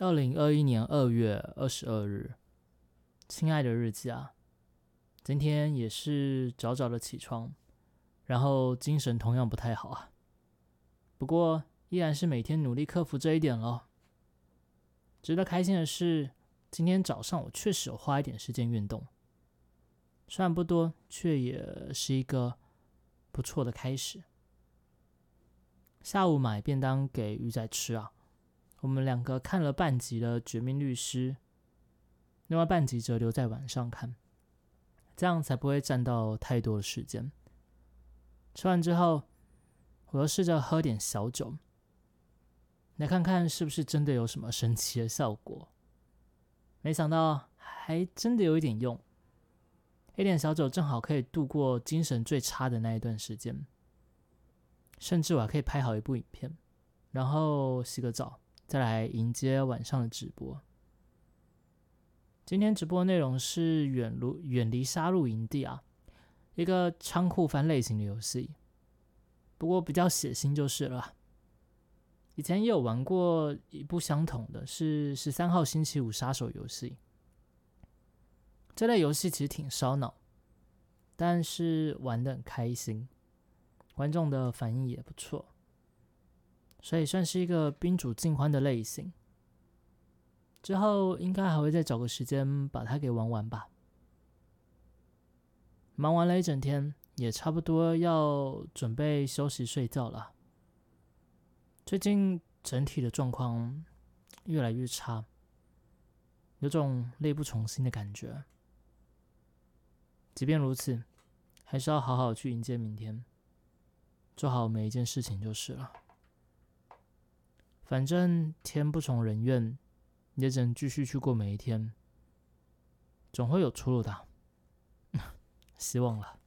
二零二一年二月二十二日，亲爱的日记啊，今天也是早早的起床，然后精神同样不太好啊。不过依然是每天努力克服这一点咯。值得开心的是，今天早上我确实有花一点时间运动，虽然不多，却也是一个不错的开始。下午买便当给鱼仔吃啊。我们两个看了半集的《绝命律师》，另外半集则留在晚上看，这样才不会占到太多的时间。吃完之后，我又试着喝点小酒，来看看是不是真的有什么神奇的效果。没想到还真的有一点用，一点小酒正好可以度过精神最差的那一段时间，甚至我还可以拍好一部影片，然后洗个澡。再来迎接晚上的直播。今天直播内容是远路远离杀戮营地啊，一个仓库翻类型的游戏，不过比较血腥就是了。以前也有玩过一部相同的，是十三号星期五杀手游戏。这类游戏其实挺烧脑，但是玩的很开心，观众的反应也不错。所以算是一个宾主尽欢的类型。之后应该还会再找个时间把它给玩完吧。忙完了一整天，也差不多要准备休息睡觉了。最近整体的状况越来越差，有种力不从心的感觉。即便如此，还是要好好去迎接明天，做好每一件事情就是了。反正天不从人愿，也只能继续去过每一天，总会有出路的，希望了。